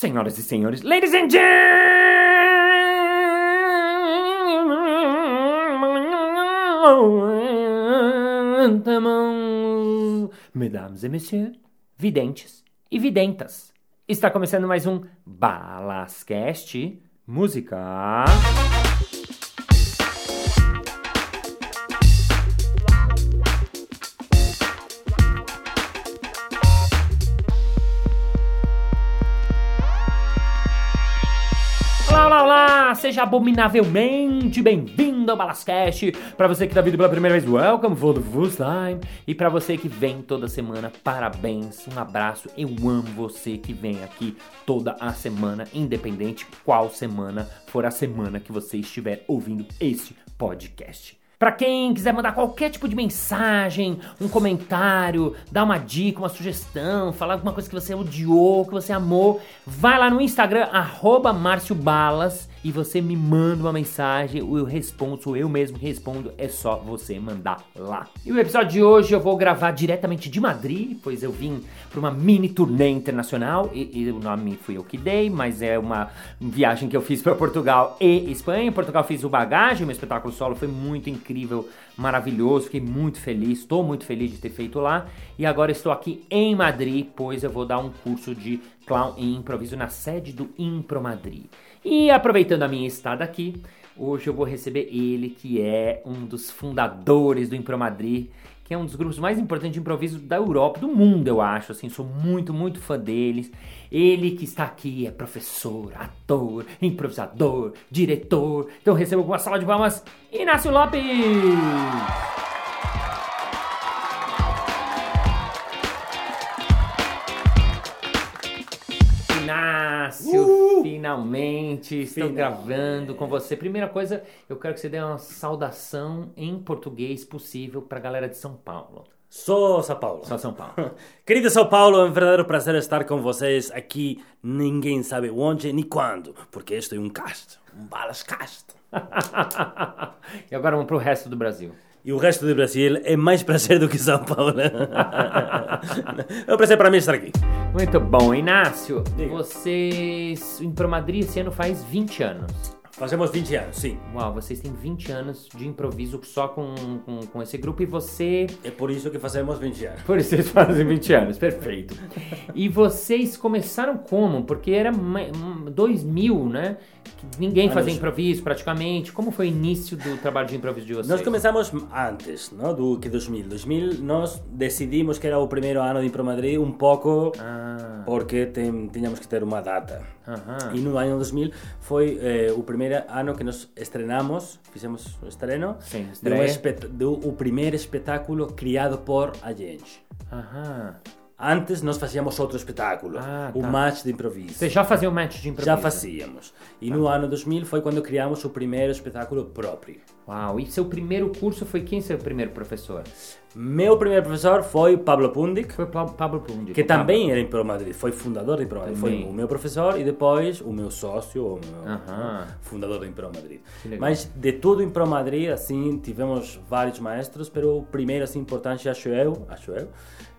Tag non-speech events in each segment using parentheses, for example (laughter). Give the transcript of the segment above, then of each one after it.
Senhoras e senhores, ladies and gentlemen, mesdames et messieurs, videntes e videntas. Está começando mais um Balascast Música. Seja abominavelmente bem-vindo ao Balascast. Para você que tá vindo pela primeira vez, welcome for the first time. E para você que vem toda semana, parabéns, um abraço. Eu amo você que vem aqui toda a semana, independente qual semana for a semana que você estiver ouvindo este podcast. Para quem quiser mandar qualquer tipo de mensagem, um comentário, dar uma dica, uma sugestão, falar alguma coisa que você odiou, que você amou, vai lá no Instagram, arroba Márcio Balas, e você me manda uma mensagem, eu respondo, sou eu mesmo que respondo, é só você mandar lá. E o episódio de hoje eu vou gravar diretamente de Madrid, pois eu vim para uma mini turnê internacional, e, e o nome fui eu que dei, mas é uma viagem que eu fiz para Portugal e Espanha. Em Portugal fiz o Bagagem, meu espetáculo solo foi muito incrível, maravilhoso, fiquei muito feliz, estou muito feliz de ter feito lá. E agora estou aqui em Madrid, pois eu vou dar um curso de clown e improviso na sede do Impro Madrid. E aproveitando a minha estada aqui, hoje eu vou receber ele, que é um dos fundadores do Impro Madrid, que é um dos grupos mais importantes de improviso da Europa, do mundo, eu acho. Assim, sou muito, muito fã deles. Ele que está aqui é professor, ator, improvisador, diretor. Então recebo com uma sala de palmas, Inácio Lopes! Inácio, finalmente estou Finalmente. gravando com você. Primeira coisa, eu quero que você dê uma saudação em português possível para a galera de São Paulo. Sou São Paulo. Só São Paulo. (laughs) Querido São Paulo, é um verdadeiro prazer estar com vocês aqui. Ninguém sabe onde nem quando, porque este é um cast, um balas cast. (laughs) e agora vamos pro resto do Brasil. E o resto do Brasil é mais prazer do que São Paulo. (laughs) é um prazer para mim estar aqui. Muito bom, Inácio. Diga. Vocês, Impro Madrid esse ano faz 20 anos. Fazemos 20 anos, sim. Uau, vocês têm 20 anos de improviso só com, com, com esse grupo e você É por isso que fazemos 20 anos. Por isso vocês fazem 20 anos, perfeito. (laughs) E vocês começaram como? Porque era ma- hum, 2000, né? Ninguém fazia improviso praticamente. Como foi o início do trabalho de improviso de vocês? Nós começamos antes não, do que 2000. 2000 nós decidimos que era o primeiro ano de Impro Madrid um pouco Ah, porque tem, tínhamos que ter uma data. aham. E no ano 2000 foi eh, o primeiro ano que nós estrenamos, fizemos o estreno, Sim, espet- do o primeiro espetáculo criado por a gente. Aham. Antes nós fazíamos outro espetáculo, Ah, o tá. match de improviso. Vocês já faziam match de improviso? Já fazíamos. E no ano 2000 foi quando criamos o primeiro espetáculo próprio. Uau, e seu primeiro curso foi quem seu primeiro professor? Meu primeiro professor foi Pablo Pundik, Foi Pa- Pablo Pundi. que também era em Pro Madrid, foi fundador de Pro Madrid. Foi o meu professor e depois o meu sócio, o meu Aham. fundador do Impro Madrid. Mas de tudo em Pro Madrid, assim, tivemos vários maestros, mas o primeiro, assim, importante, acho eu, acho eu,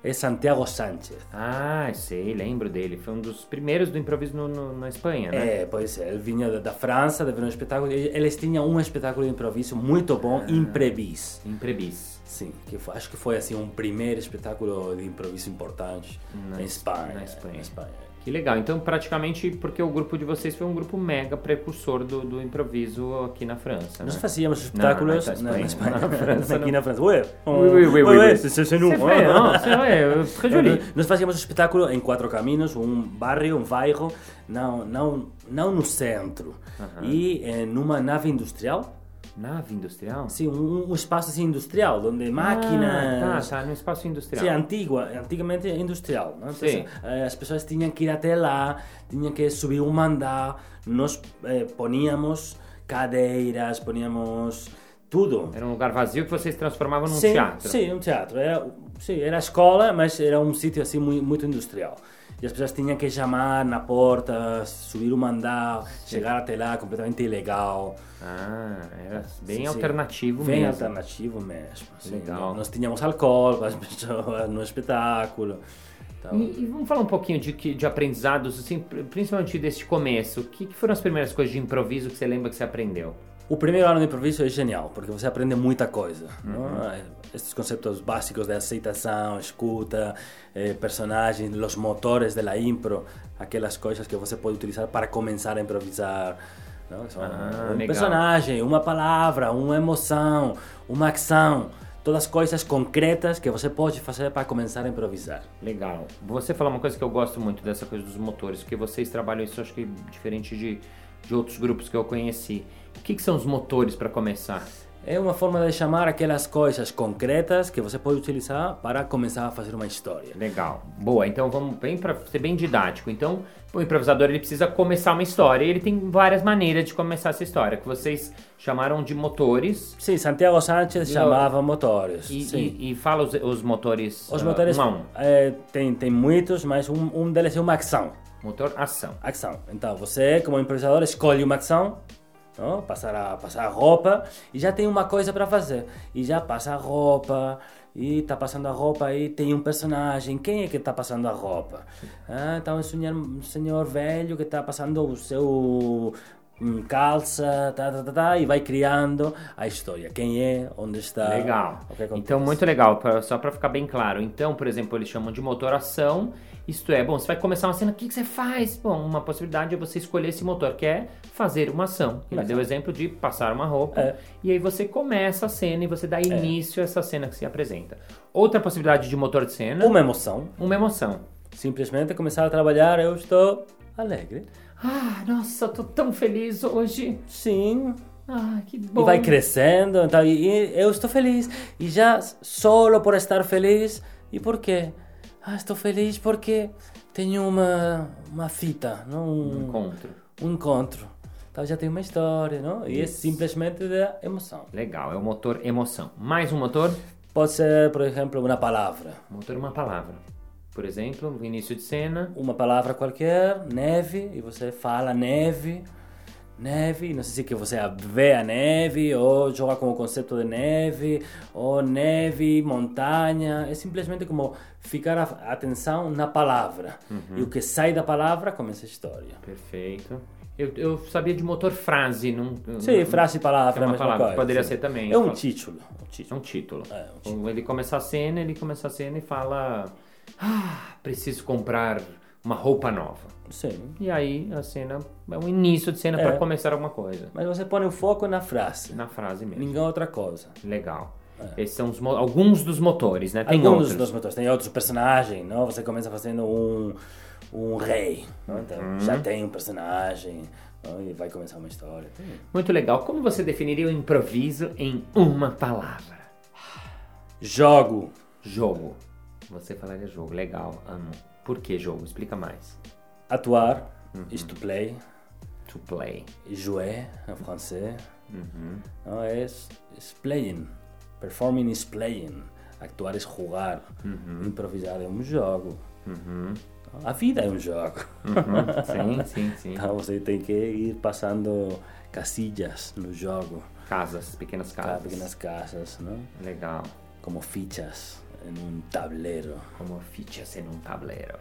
é Santiago Sánchez. Ah, sei, lembro dele. Foi um dos primeiros do improviso no- no- na Espanha, né? É, pois é, ele vinha da, da França, de ver um espetáculo, eles tinham um espetáculo de improviso muito bom, Ah. Imprevis. Imprebis. Sim, que foi- acho que foi, assim, um primeiro espetáculo de improviso importante Na Espanha. na Espanha. em Espanha. Que legal. Então, praticamente, porque o grupo de vocês foi um grupo mega precursor do, do improviso aqui na França, Nós né? fazíamos espetáculos na na, na Espanha. Na França, (laughs) aqui na França. Ué, Oui, oui, oui, oui, c'est- nous. C'est joli. Nós fazíamos espetáculo em quatro caminhos, um bairro, um bairro, não, não, não no centro. E eh, numa nave industrial, Nave industrial? sim, um, um espaço assim industrial, onde máquinas... Ah, tá, tá, no espaço industrial. Sim, antiga, antigamente industrial. Não? Então, Sim. eh, as pessoas tinham que ir até lá, tinham que subir um andar, nós eh, poníamos cadeiras, poníamos tudo. Era um lugar vazio que vocês transformavam num sim, teatro. Sim, um teatro. Era, sim, era escola, mas era um sítio assim muito, muito industrial. E as pessoas tinham que chamar na porta, subir um andar, chegar até lá completamente ilegal. Ah, era bem Sim, sim. alternativo Bem mesmo. alternativo mesmo. sim. Legal. Nós tínhamos álcool para (laughs) as pessoas no espetáculo. Então, E, e vamos falar um pouquinho de, de aprendizados, assim, pr- principalmente desse começo. O que, que foram as primeiras coisas de improviso que você lembra que você aprendeu? O primeiro ano de improviso é genial, porque você aprende muita coisa. não? Estes conceitos básicos de aceitação, escuta, eh, personagens, os motores da impro, aquelas coisas que você pode utilizar para começar a improvisar. Não? São Ah, um legal. personagem, uma palavra, uma emoção, uma ação. Todas coisas concretas que você pode fazer para começar a improvisar. Legal. Você falou uma coisa que eu gosto muito dessa coisa dos motores, porque vocês trabalham isso, acho que diferente de, de outros grupos que eu conheci. O que, que são os motores para começar? É uma forma de chamar aquelas coisas concretas que você pode utilizar para começar a fazer uma história. Legal. Boa, então vamos bem para ser bem didático. Então, o improvisador ele precisa começar uma história e ele tem várias maneiras de começar essa história, que vocês chamaram de motores. Sim, Santiago Sánchez E chamava motores. E, sim. e- e fala os, os motores, Os ah, motores um a um. é, tem, tem muitos, mas um, um deles é uma ação. Motor, ação. Ação. Então você, como improvisador, escolhe uma ação, não? Passar, a, passar a roupa e já tem uma coisa para fazer. E já passa a roupa, e tá passando a roupa e tem um personagem. Quem é que tá passando a roupa? Ah, então é um senhor, um senhor velho que tá passando o seu calça, tá, tá, tá, tá, e vai criando a história. Quem é, onde está. Legal. o. Então, muito legal, pra- só para ficar bem claro. Então, por exemplo, eles chamam de motor ação. Isto é, bom, você vai começar uma cena, o que, que você faz? Bom, uma possibilidade é você escolher esse motor, que é fazer uma ação. Ele deu o ação. exemplo de passar uma roupa, É. e aí você começa a cena e você dá início a essa cena que se apresenta. Outra possibilidade de motor de cena, Uma emoção. uma emoção. Simplesmente começar a trabalhar, eu estou alegre. Ah, nossa, eu tô tão feliz hoje. Sim. Ah, que bom. E vai crescendo, então, e, e eu estou feliz. E já solo por estar feliz. E por quê? Ah, estou feliz porque tenho uma, uma fita, não? Um, Encontro. um encontro. Então já tem uma história, não? E é simplesmente da emoção. Legal, é o motor emoção. Mais um motor? Pode ser, por exemplo, uma palavra. Motor uma palavra. Por exemplo, início de cena. Uma palavra qualquer, neve, e você fala neve, neve, não sei se que você vê a neve, ou joga com o conceito de neve, ou neve, montanha, é simplesmente como ficar a atenção na palavra. E o que sai da palavra começa a história. Perfeito. Eu, eu sabia de motor frase, não. Sim, frase e palavra, É é a uma palavra, coisa. poderia sim. ser também, É um falo. título. Um É um título. É, um título. Ele começa a cena, ele começa a cena e fala: Ah, preciso comprar uma roupa nova. Sim. E aí a cena é um início de cena É. para começar alguma coisa. Mas você põe o foco na frase, Na frase mesmo. ninguém outra coisa. Legal. Esses são os alguns dos motores, né? Tem Alguns outros. dos motores. Tem outros personagens, não? Você começa fazendo um, um rei, não? Então, Uhum. já tem um personagem, não? e vai começar uma história. Tem- Muito legal. Como você definiria o improviso em uma palavra? Jogo. Jogo. Você falaria jogo. Legal, amo. Por que jogo? Explica mais. Atuar, Uhum. is to play, To play. jouer em francês. Uhum. Não, é playing. Performing is playing. Actuar é jogar. Uhum. Improvisar é um jogo. A vida é um jogo. Uhum. (laughs) Sim, sim, sim. Então você tem que ir passando casillas no jogo, Casas, pequenas casas. pequenas casas, não? Legal. como fichas em um tablero. Como fichas en un tablero.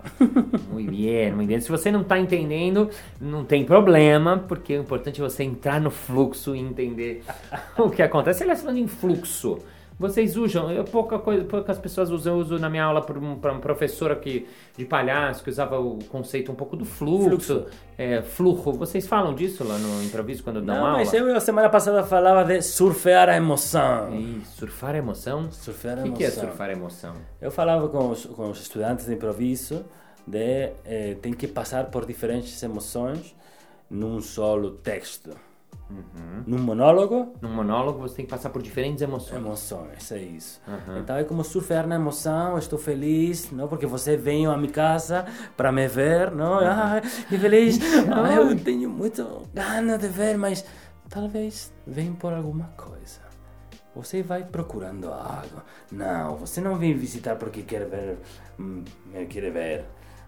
muito bem, muito bem. Se você não está entendendo, não tem problema, porque o importante é você entrar no fluxo e entender (laughs) o que acontece. Aliás, falando em fluxo, vocês usam, eu, pouca coisa, poucas pessoas usam, eu uso na minha aula para uma professora que, de palhaço que usava o conceito um pouco do fluxo, Fluxo. É, fluxo. Vocês falam disso lá no improviso quando dão Não, aula? mas eu, a semana passada falava de surfear a emoção. Ih, surfar a emoção? Surfear a O que, é emoção. surfar a emoção? Eu falava com os, com os estudantes de improviso de eh, tem que passar por diferentes emoções num solo texto. Num monólogo, Num monólogo você tem que passar por diferentes emoções. emoções, é isso. Uhum. Então é como surfear na emoção, estou feliz, não? Porque você veio à minha casa para me ver, não? Ah, que feliz! (laughs) Ah, eu tenho muito ganas de ver, mas talvez vem por alguma coisa. Você vai procurando algo. Não, você não vem visitar porque quer ver, hum, me quer ver.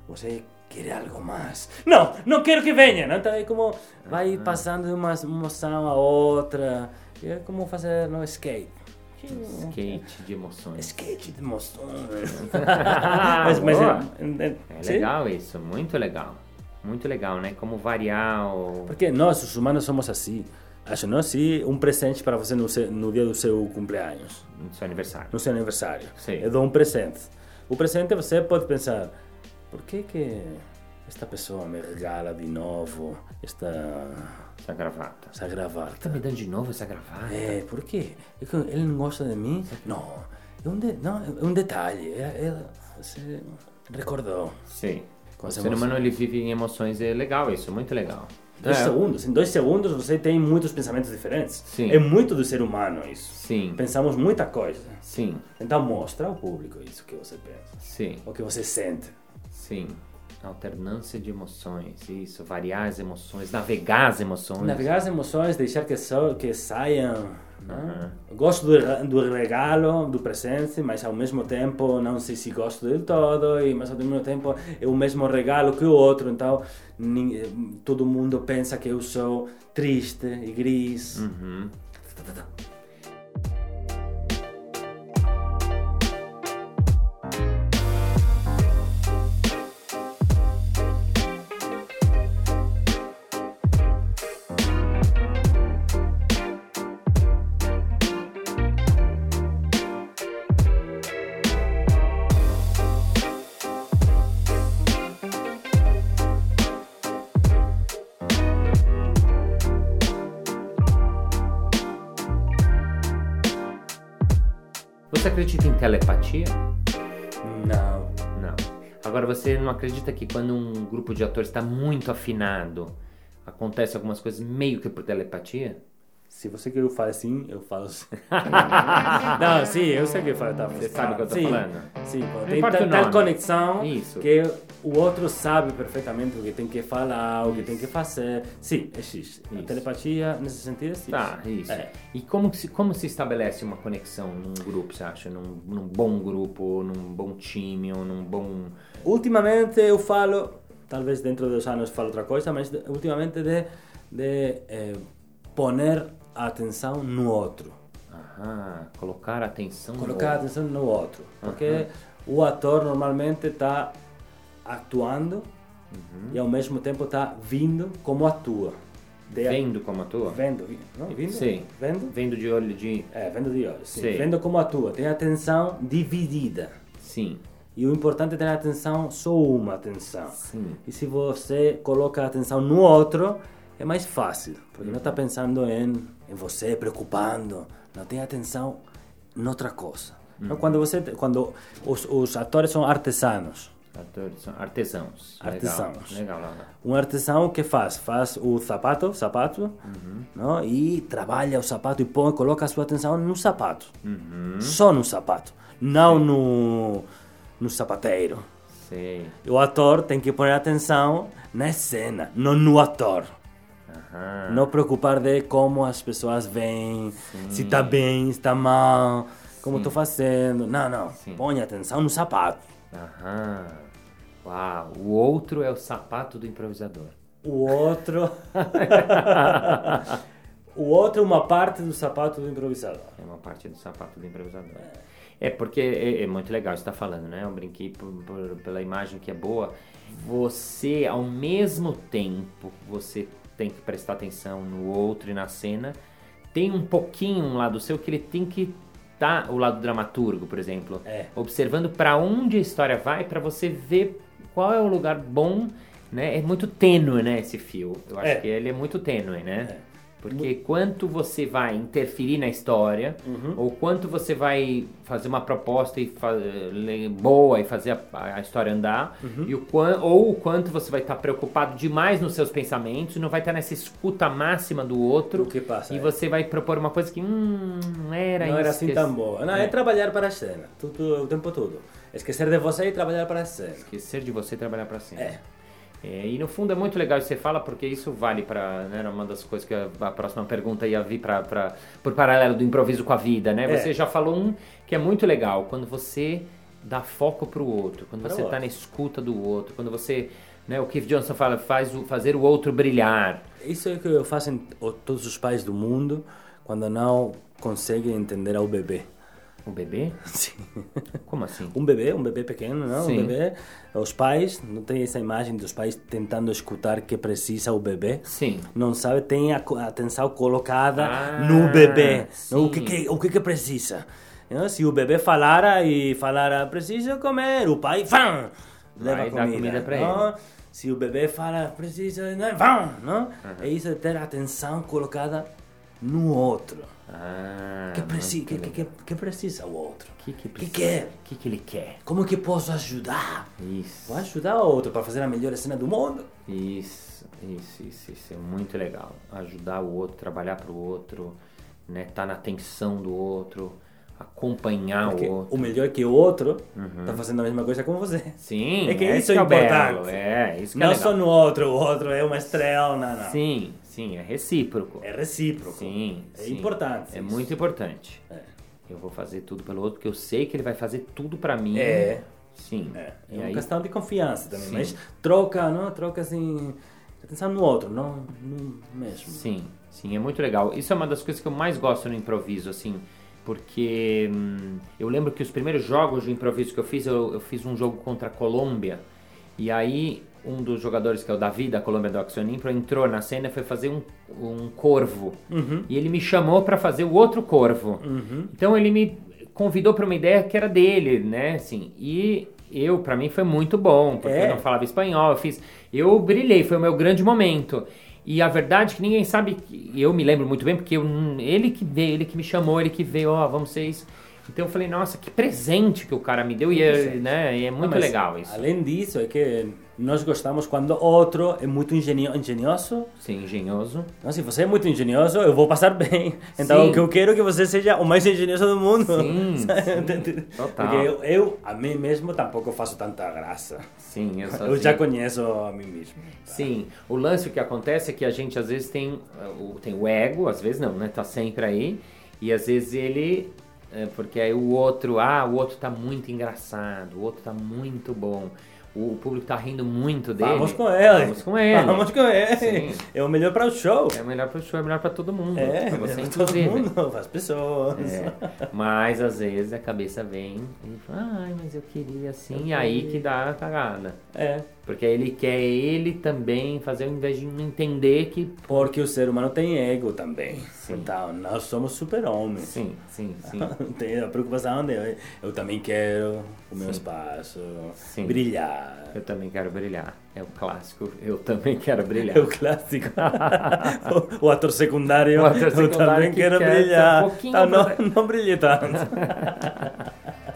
Você quer algo mais. Não, não quero que venha. Então é como vai passando de uma emoção a outra. É como fazer no skate. Skate de emoções. Skate de emoções. Ah, (laughs) mas mas é, é, É sim. legal isso, muito legal. Muito legal, né? Como variar o. Porque nós, os humanos, somos assim. Acho, não assim, um presente para você no, seu, no dia do seu cumpleaños, no seu aniversário. no seu aniversário. Sim. Eu dou um presente. O presente você pode pensar, por que que esta pessoa me regala de novo esta, Essa gravata. essa gravata? Tá me dando de novo essa gravata? É, por quê? É ele não gosta de mim? Não, é um, de, não, é um detalhe. É, é, você recordou. Sim. Com o ser humano ele vive em emoções, é legal isso, muito legal. Dois É, segundos. Em dois segundos você tem muitos pensamentos diferentes. Sim. É muito do ser humano isso. Sim, Pensamos muita coisa. sim, Então mostra ao público isso que você pensa. sim, O que você sente. Sim. Alternância de emoções, isso, variar as emoções, navegar as emoções. Navegar as emoções, deixar que, so, que saiam. Né? Uhum. Gosto do, do regalo, do presente, mas ao mesmo tempo não sei se gosto del todo, e mas ao mesmo tempo é o mesmo regalo que o outro, então eh, todo mundo pensa que eu sou triste e gris. Uhum. Em telepatia? Não. Não. Agora você não acredita que quando um grupo de atores está muito afinado, acontece algumas coisas meio que por telepatia? Se você quer que eu fale assim, eu falo assim. (laughs) não, sim, eu sei que eu falo. Tá, Você sabe o que eu tô sim, falando? Sim, tem tal, conexão Isso. que o outro sabe perfeitamente o que tem que falar, o que tem que fazer. Sim, existe. A Isso. telepatia, nesse sentido, existe. Tá, isso. É. E como se, como se estabelece uma conexão num grupo, você acha? Num, num bom grupo, num bom time, ou num bom... Ultimamente eu falo, talvez dentro de dos anos falo outra coisa, mas ultimamente de, de eh, poner a atenção no outro. Aham, colocar atenção no Colocar a outro. atenção no outro. Porque o ator normalmente está atuando e ao mesmo tempo está vindo como atua. De- Vendo como atua? Vendo, não? Vindo? Sim. Vendo? Vendo de olho de... É, vendo de olhos. sim. Sim. Vendo como atua. Tem atenção dividida. Sim, E o importante é ter atenção, só uma atenção. sim. E se você coloca a atenção no outro, é mais fácil. Porque não está pensando em, em você, preocupando. Não tem atenção noutra coisa. Então, quando você, quando os, os atores são artesanos. Atores são artesãos. Artesãos. Legal, legal. legal. Um artesão que faz? Faz o sapato, sapato, não? e trabalha o sapato e põe, coloca a sua atenção no sapato. Só no sapato, não no, no sapateiro. Sei. O ator tem que pôr atenção na cena, não no ator. Aham. Não preocupar de como as pessoas veem, se está bem, se está mal, como estou fazendo. Não, não. Sim. Põe atenção no sapato. Aham. Uau, o outro é o sapato do improvisador. O outro. (laughs) o outro é uma parte do sapato do improvisador. É uma parte do sapato do improvisador. É porque é, é muito legal você está falando, né? Eu brinquei por- por- pela imagem que é boa. Você, ao mesmo tempo, você tem que prestar atenção no outro e na cena. Tem um pouquinho um lado seu que ele tem que estar, o lado dramaturgo, por exemplo, É. observando para onde a história vai, para você ver qual é o lugar bom, né? É muito tênue, né, esse fio. Eu acho É. que ele é muito tênue, né? É. Porque quanto você vai interferir na história, Uhum. ou quanto você vai fazer uma proposta e boa e fazer a, a história andar, Uhum. e o ou o quanto você vai estar preocupado demais nos seus pensamentos não vai estar nessa escuta máxima do outro. O que passa, E é. você vai propor uma coisa que, hum, não era não era assim que- tão boa. Não, é, É. trabalhar para a cena, tudo, o tempo todo. Esquecer de você e trabalhar para a cena. Esquecer de você e trabalhar para cima. É. É, e no fundo é muito legal isso que você fala, porque isso vale para. Né, uma das coisas que a, a próxima pergunta ia vir para. Por paralelo do improviso com a vida, né? É. Você já falou um que é muito legal, quando você dá foco pro outro, quando Pro você está na escuta do outro, quando você. Né, o Keith Johnson fala, faz o, fazer o outro brilhar. Isso é o que fazem o- todos os pais do mundo quando não consegue entender ao bebê. O bebê? (laughs) Sim. Como assim? Um bebê, um bebê pequeno, não? Sim. Um bebê. Os pais, não tem essa imagem dos pais tentando escutar que precisa o bebê? Sim. Não sabe, tem a atenção colocada Ah, no bebê. não? O, sim. que, que, o que, que precisa? Não? Se o bebê falara e falara, precisa comer, o pai, vão, leva Vai comida. comida pra não? Se o bebê fala, precisa, não, vão, não? É isso de ter a atenção colocada no outro. Ah, Que, preci que, que, que, precisa o outro? O que que que quer? O que que ele quer? Como que posso ajudar? Isso. Vou ajudar o outro para fazer a melhor cena do mundo. Isso, isso, isso, isso é muito legal. Ajudar o outro, trabalhar pro outro, né? Tá na atenção do outro, acompanhar Porque o outro. o melhor que o outro tá fazendo a mesma coisa com você. Sim, É que é isso que é o belo, importante. É, isso que Não é só legal. no outro, o outro é uma estrela, não, não. Sim, sim, é recíproco. É recíproco. Sim, É sim. importante É isso. muito importante. É. Eu vou fazer tudo pelo outro, porque eu sei que ele vai fazer tudo pra mim. É. Sim. É, é uma aí, questão de confiança também, Sim. mas troca, não? Troca assim, atenção no outro, não no mesmo. Sim, sim, é muito legal. Isso é uma das coisas que eu mais gosto no improviso, assim, porque hum, eu lembro que os primeiros jogos de improviso que eu fiz, eu, eu fiz um jogo contra a Colômbia, e aí um dos jogadores, que é o Davi, da Colômbia do Action Impro, entrou na cena e foi fazer um, um corvo. E ele me chamou para fazer o outro corvo. Então ele me convidou para uma ideia que era dele, né, assim, e eu, para mim, foi muito bom, porque É. eu não falava espanhol, eu fiz... Eu brilhei, foi o meu grande momento. E a verdade é que ninguém sabe, eu me lembro muito bem, porque eu- ele que veio, ele que me chamou, ele que veio, ó, vamos ser isso. Então eu falei, nossa, que presente que o cara me deu, e é, né, e é muito Não, legal isso. Além disso, é que nós gostamos quando outro é muito engenho, engenhoso. Ser engenhoso. Não, se você é muito engenhoso, eu vou passar bem. (laughs) Então, Sim. o que eu quero é que você seja o mais engenhoso do mundo. Sim, (laughs) sim, total. Porque eu, eu, a mim mesmo, tampouco faço tanta graça. Sim, eu (laughs) Eu assim. já conheço a mim mesmo. Sim, o lance que acontece é que a gente às vezes tem, o- tem o ego, às vezes não, né? Tá sempre aí. E às vezes ele. É, porque aí o outro, ah, o outro tá muito engraçado, o outro tá muito bom. O, o público tá rindo muito dele. Vamos com ele. Vamos com ele. Vamos com ele. Sim. É o melhor para o show. É melhor pro show, é melhor pra todo mundo. É, pra você, para todo mundo, para as pessoas. É, mas às vezes a cabeça vem e fala, ai, mas eu queria assim, e aí que dá a cagada. É, Porque ele quer ele também fazer, ao invés de entender que. porque o ser humano tem ego também. Sim. Então, nós somos super-homens. Sim, sim, sim. (laughs) Tem a preocupação de eu, eu também quero o meu espaço, Sim. brilhar. Eu também quero brilhar. É o clássico. Eu também quero brilhar. (laughs) É o clássico. o, (laughs) o ator secundário, O ator eu secundário também que quero quer brilhar. um Então, não, não brilhe tanto. (laughs)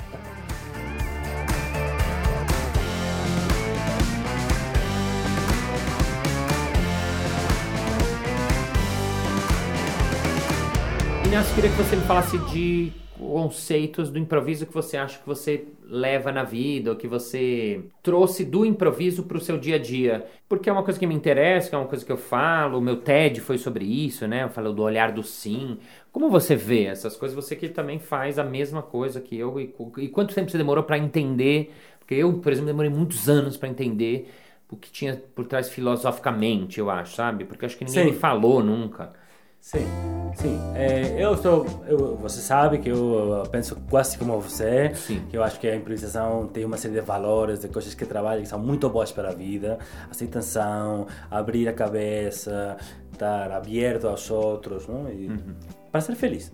Inácio, queria que você me falasse de conceitos do improviso que você acha que você leva na vida, ou que você trouxe do improviso para o seu dia a dia. Porque é uma coisa que me interessa, que é uma coisa que eu falo, o meu TED foi sobre isso, né? Eu falo do olhar do sim. Como você vê essas coisas? Você que também faz a mesma coisa que eu. E, e quanto tempo você demorou para entender? Porque eu, por exemplo, demorei muitos anos para entender o que tinha por trás filosoficamente, eu acho, sabe? Porque acho que ninguém Sim. me falou nunca. Sim, sim. É, eu estou. eu- você sabe que eu penso quase como você. Sim. Que eu acho que a improvisação tem uma série de valores, de coisas que trabalham que são muito boas para a vida. Aceitação, abrir a cabeça, estar aberto aos outros, não? E, Para ser feliz.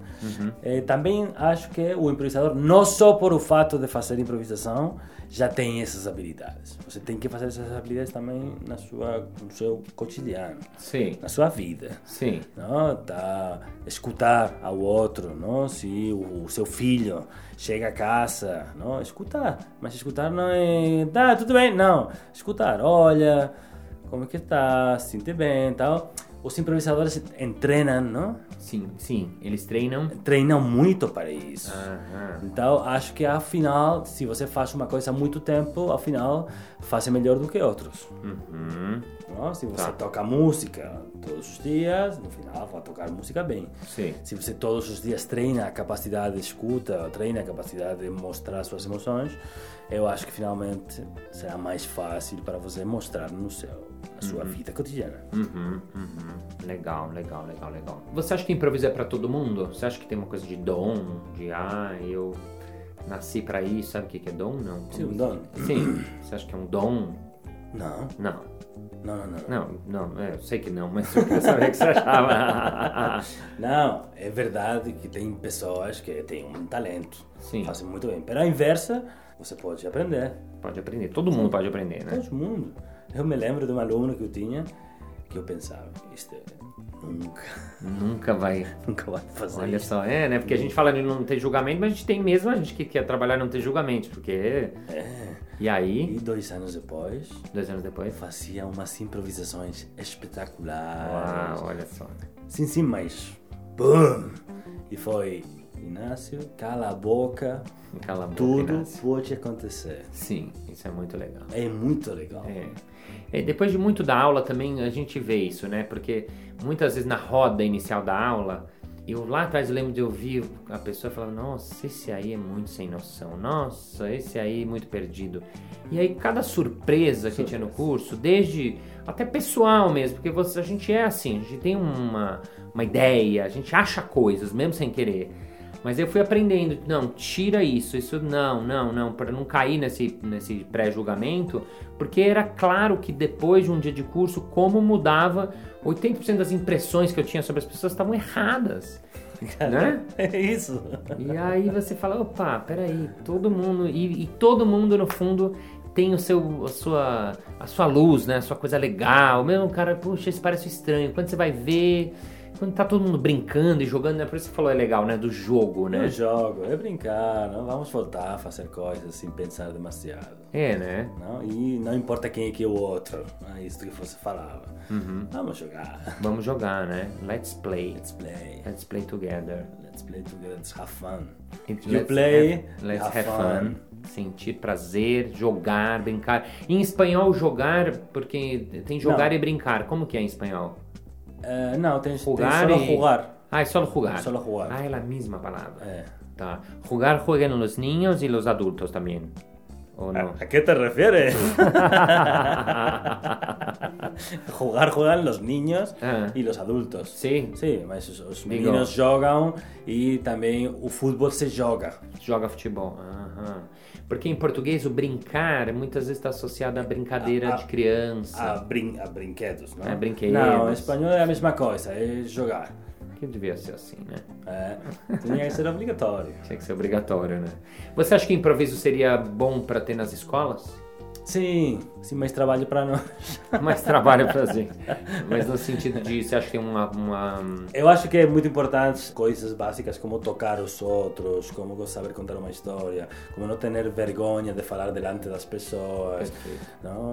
Eh, também acho que o improvisador, não só por o fato de fazer improvisação, já tem essas habilidades. Você tem que fazer essas habilidades também na sua, no seu cotidiano, Sim, na sua vida sim. não? Tá escutar ao outro, não? Se o, o seu filho chega a casa, não? Escutar, mas escutar não é, tá, tudo bem, não. Escutar, olha, como é que tá, se sente bem, tal. Os improvisadores treinam, não? Sim, sim. Eles treinam. Treinam muito para isso. Então, acho que afinal, se você faz uma coisa há muito tempo, afinal, faz melhor do que outros. Uhum. Não? Se você Tá. toca música todos os dias, no final vai tocar música bem. Sim. Se você todos os dias treina a capacidade de escuta, treina a capacidade de mostrar suas emoções, eu acho que finalmente será mais fácil para você mostrar no seu, na sua vida cotidiana. Uhum, uhum. legal, legal, legal, legal. Você acha que improviso é pra todo mundo? Você acha que tem uma coisa de dom, de ah, eu nasci pra isso, sabe o que que é dom? Não. Sim, um dom. Sim. Você acha que é um dom? Não, Não. Não, não, não. Não, não, é, eu sei que não, mas eu queria saber o que você achava. (laughs) Não, é verdade que tem pessoas que têm um talento, Sim. fazem muito bem. Pero a inversa, você pode aprender. Pode aprender, todo mundo pode aprender, né? Todo mundo. Eu me lembro de um aluno que eu tinha que eu pensava, isto nunca, Nunca vai. (laughs) nunca vai fazer Olha isso. só, é, né? Porque a gente fala de não ter julgamento, mas a gente tem mesmo a gente que quer trabalhar não ter julgamento, porque. É. E aí, E dois anos depois, dois anos depois. fazia umas improvisações espetaculares. Uau, olha só. Sim, sim, mas. Bum! E foi. Inácio, cala a boca, Cala a boca, tudo Inácio. pode acontecer. Sim, isso é muito legal. É muito legal. É. E depois de muito da aula também a gente vê isso, né? Porque muitas vezes na roda inicial da aula, eu lá atrás eu lembro de ouvir a pessoa falando, nossa, esse aí é muito sem noção, nossa, esse aí é muito perdido. E aí cada surpresa que tinha no curso, desde até pessoal mesmo, porque você, a gente é assim, a gente tem uma, uma ideia, a gente acha coisas, mesmo sem querer. Mas eu fui aprendendo, não, tira isso, isso não, não, não, para não cair nesse, nesse pré-julgamento, porque era claro que depois de um dia de curso, como mudava, 80% das impressões que eu tinha sobre as pessoas estavam erradas, né? (laughs) É isso. E aí você fala, opa, peraí, todo mundo, e, e todo mundo no fundo tem o seu, a, sua, a sua luz, né? A sua coisa legal. Mesmo cara, puxa, isso parece estranho. Quando você vai ver, quando tá todo mundo brincando e jogando, né? Por isso que você falou é legal, né? Do jogo, né? jogo, é brincar, não vamos voltar a fazer coisas sem pensar demasiado. É, né? Não? E não importa quem é que é o outro, é isso que você falava. Uhum. Vamos jogar. Vamos jogar, né? Let's play. Let's play. Let's play together. Let's play together, let's have fun. It- You play, have, let's have have fun. fun. Sentir prazer, jogar, brincar. Em espanhol, jogar, porque tem jogar Não. e brincar. Como que é em espanhol? Eh, não, tens, Jugar tens e- jugar. Ah, é solo jugar. Solo jugar. Ah, é a mesma palavra. É. Tá. Jugar juegan los niños y los adultos también. ¿O no? ¿A qué te refieres? (laughs) Jugar juegan los niños Ah. e los adultos. Sim, Sim, mas os, os Digo- meninos jogam e também o futebol se joga. joga futebol. Aham. Porque em português o brincar muitas vezes está associado à brincadeira A- a- de criança. A, brin a brinquedos, não? É, brinquedos. Não, em espanhol é a mesma coisa, é jogar. Que devia ser assim, né? É, tinha que ser obrigatório. Tinha que ser obrigatório, né? Você acha que improviso seria bom para ter nas escolas? Sim, sim, mais trabalho para nós. Mais trabalho pra gente. (laughs) Mas no sentido de, você acha que tem uma... uma... Eu acho que é muito importante coisas básicas como tocar os outros, como saber contar uma história, como não ter vergonha de falar delante das pessoas, Perfeito. não,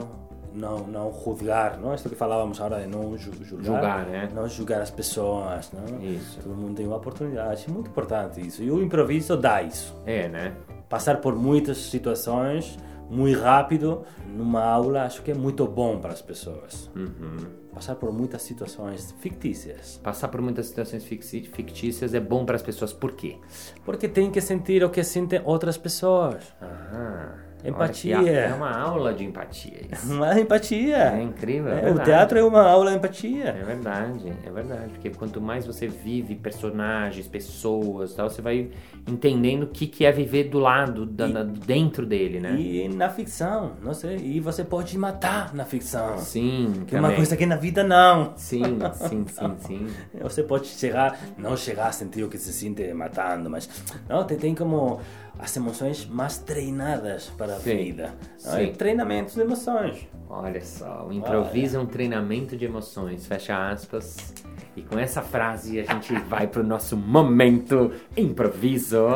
não, não julgar, não? Isto que falávamos agora de não ju- julgar, Julgar, né? não julgar as pessoas, não? Isso. Todo mundo tem uma oportunidade, é muito importante isso. E o improviso dá isso. É, né? Passar por muitas situações muito rápido numa aula acho que é muito bom para as pessoas. Uhum. Passar por muitas situações fictícias. Passar por muitas situações fictícias é bom para as pessoas. Por quê? Porque tem que sentir o que sentem outras pessoas. Ah, Empatia. olha É uma aula de empatia (laughs) isso. Uma empatia. É incrível, é É, o teatro é uma aula de empatia. É verdade, é verdade. Porque quanto mais você vive personagens, pessoas tal, você vai entendendo o que, que é viver do lado, da, da- dentro dele, né? E na ficção, não sei. E você pode matar na ficção. Sim, Que é uma coisa que na vida não. Sim, (laughs) sim, sim, sim. Você pode chegar, não chegar a sentir o que se sente matando, mas não, tem, tem como as emoções mais treinadas para a Sim, vida. Não? sim. E treinamentos de emoções. Olha só, o improviso é um treinamento de emoções, fecha aspas. E com essa frase a gente vai pro nosso momento improviso.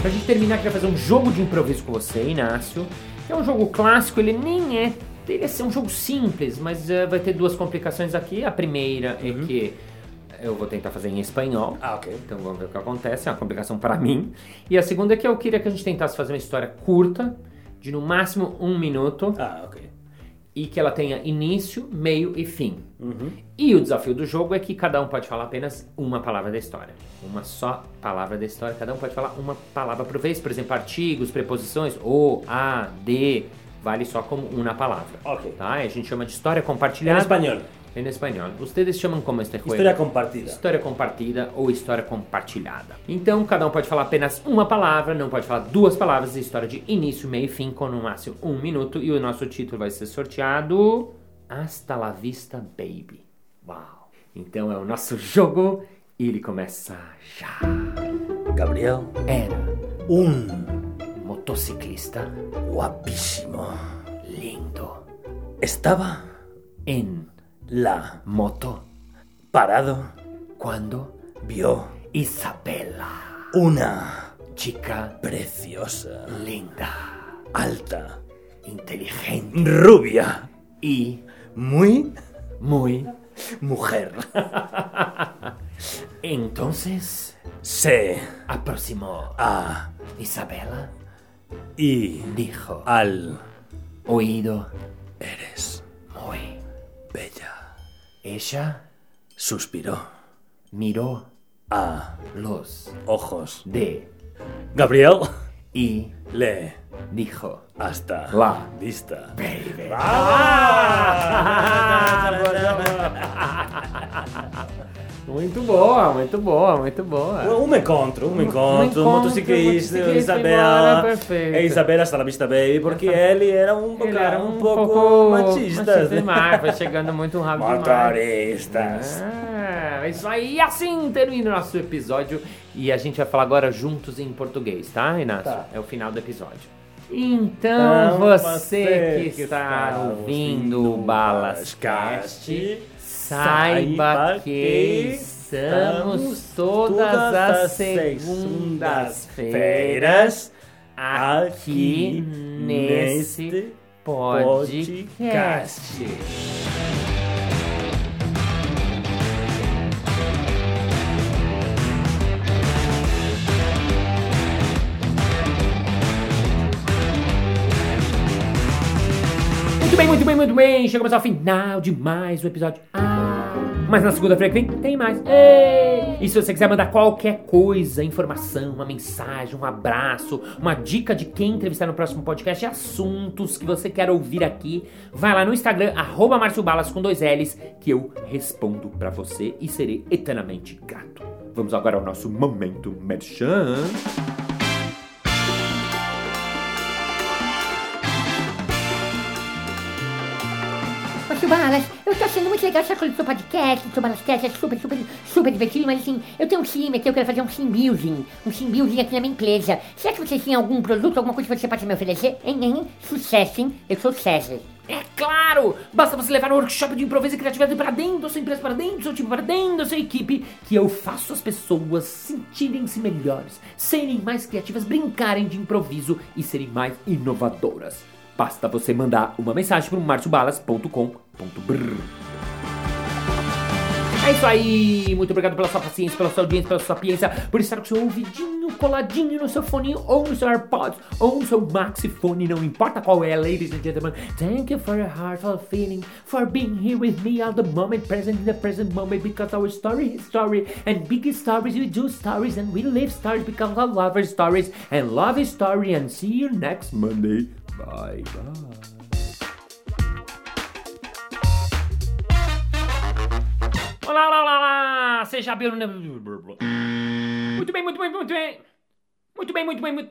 Pra gente terminar, queria fazer um jogo de improviso com você, Inácio. É um jogo clássico, ele nem é. Ele é um jogo simples, mas eh, vai ter duas complicações aqui. A primeira é que eu vou tentar fazer em espanhol. Ah, ok. Então vamos ver o que acontece, é uma complicação para mim. E a segunda é que eu queria que a gente tentasse fazer uma história curta, de no máximo um minuto, Ah, ok. e que ela tenha início, meio e fim. Uhum. E o desafio do jogo é que cada um pode falar apenas uma palavra da história. Uma só palavra da história. Cada um pode falar uma palavra por vez. Por exemplo, artigos, preposições, o, a, de, vale só como uma palavra. Ok. Tá? A gente chama de história compartilhada. español. Em espanhol. Ustedes chamam como este juego? Historia compartida. História compartida ou história compartilhada. Então, cada um pode falar apenas uma palavra, não pode falar duas palavras, história de início, meio e fim, com no máximo um minuto. E o nosso título vai ser sorteado Hasta la vista, baby. Uau! Então é o nosso (laughs) jogo e ele começa já. Gabriel, Era un motociclista guapísimo. lindo Estaba en la moto parado, cuando vio Isabela, una chica preciosa, linda, alta, inteligente rubia, y muy muy mujer. (laughs) Entonces Se aproximó a Isabela, y dijo al oído eres muy. bella. Ella Suspiró miró a los ojos. de Gabriel y le dijo hasta La vista. baby. Muito boa, muito boa, muito boa. Um encontro, um encontro, encontro, motociclista, motociclista Isabela. embora, perfeito. E Isabela está na vista baby, porque ele era um, Ele era um, pouco, pouco machista. demais, foi chegando muito rápido. Motoristas. É, isso aí, assim termina o nosso episódio e a gente vai falar agora juntos em português, tá, Inácio? Tá. É o final do episódio. Então, Então, você que está está ouvindo o Balascast, saiba que que estamos todas todas as as segundas-feiras aqui nesse podcast. podcast. Muito bem, muito bem, muito bem. Chegamos ao final de mais um episódio. Ah, mas na segunda-feira que vem tem mais. Ei! E se você quiser mandar qualquer coisa, informação, uma mensagem, um abraço, uma dica de quem entrevistar no próximo podcast, assuntos que você quer ouvir aqui, vai lá no Instagram, arroba Balas com dois L's, que eu respondo pra você e serei eternamente grato. Vamos agora ao nosso momento merchan. Balas, eu tô achando muito legal essa coisa do seu podcast, do seu Balascast, é super, super, super divertido, mas assim, eu tenho um time aqui, eu quero fazer um team building, um team building aqui na minha empresa. Será que vocês têm algum produto, alguma coisa que você pode me oferecer? Hein, hein? Sucesso, hein? Eu sou César. É claro! Basta você levar no workshop de improviso e criatividade para dentro da sua empresa, para dentro do seu time, para dentro da sua equipe, que eu faço as pessoas sentirem-se melhores, serem mais criativas, brincarem de improviso e serem mais inovadoras. Basta você mandar uma mensagem para marciobalas.com.br. É isso aí! Muito obrigado pela sua paciência, pela sua audiência, pela sua sapiência, por estar com o seu ouvidinho coladinho no seu fone ou no seu AirPods ou no seu maxifone, não importa qual é, ladies and gentlemen. Thank you for your heartfelt feeling, for being here with me all the moment, present in the present moment, because our story is story, and big stories we do stories, and we live stories because I love our stories, and love is story, and see you next Monday. Bye bye. Olá, olá, olá, olá! Seja bem... Muito bem, muito bem, muito bem. Muito bem, muito bem, muito...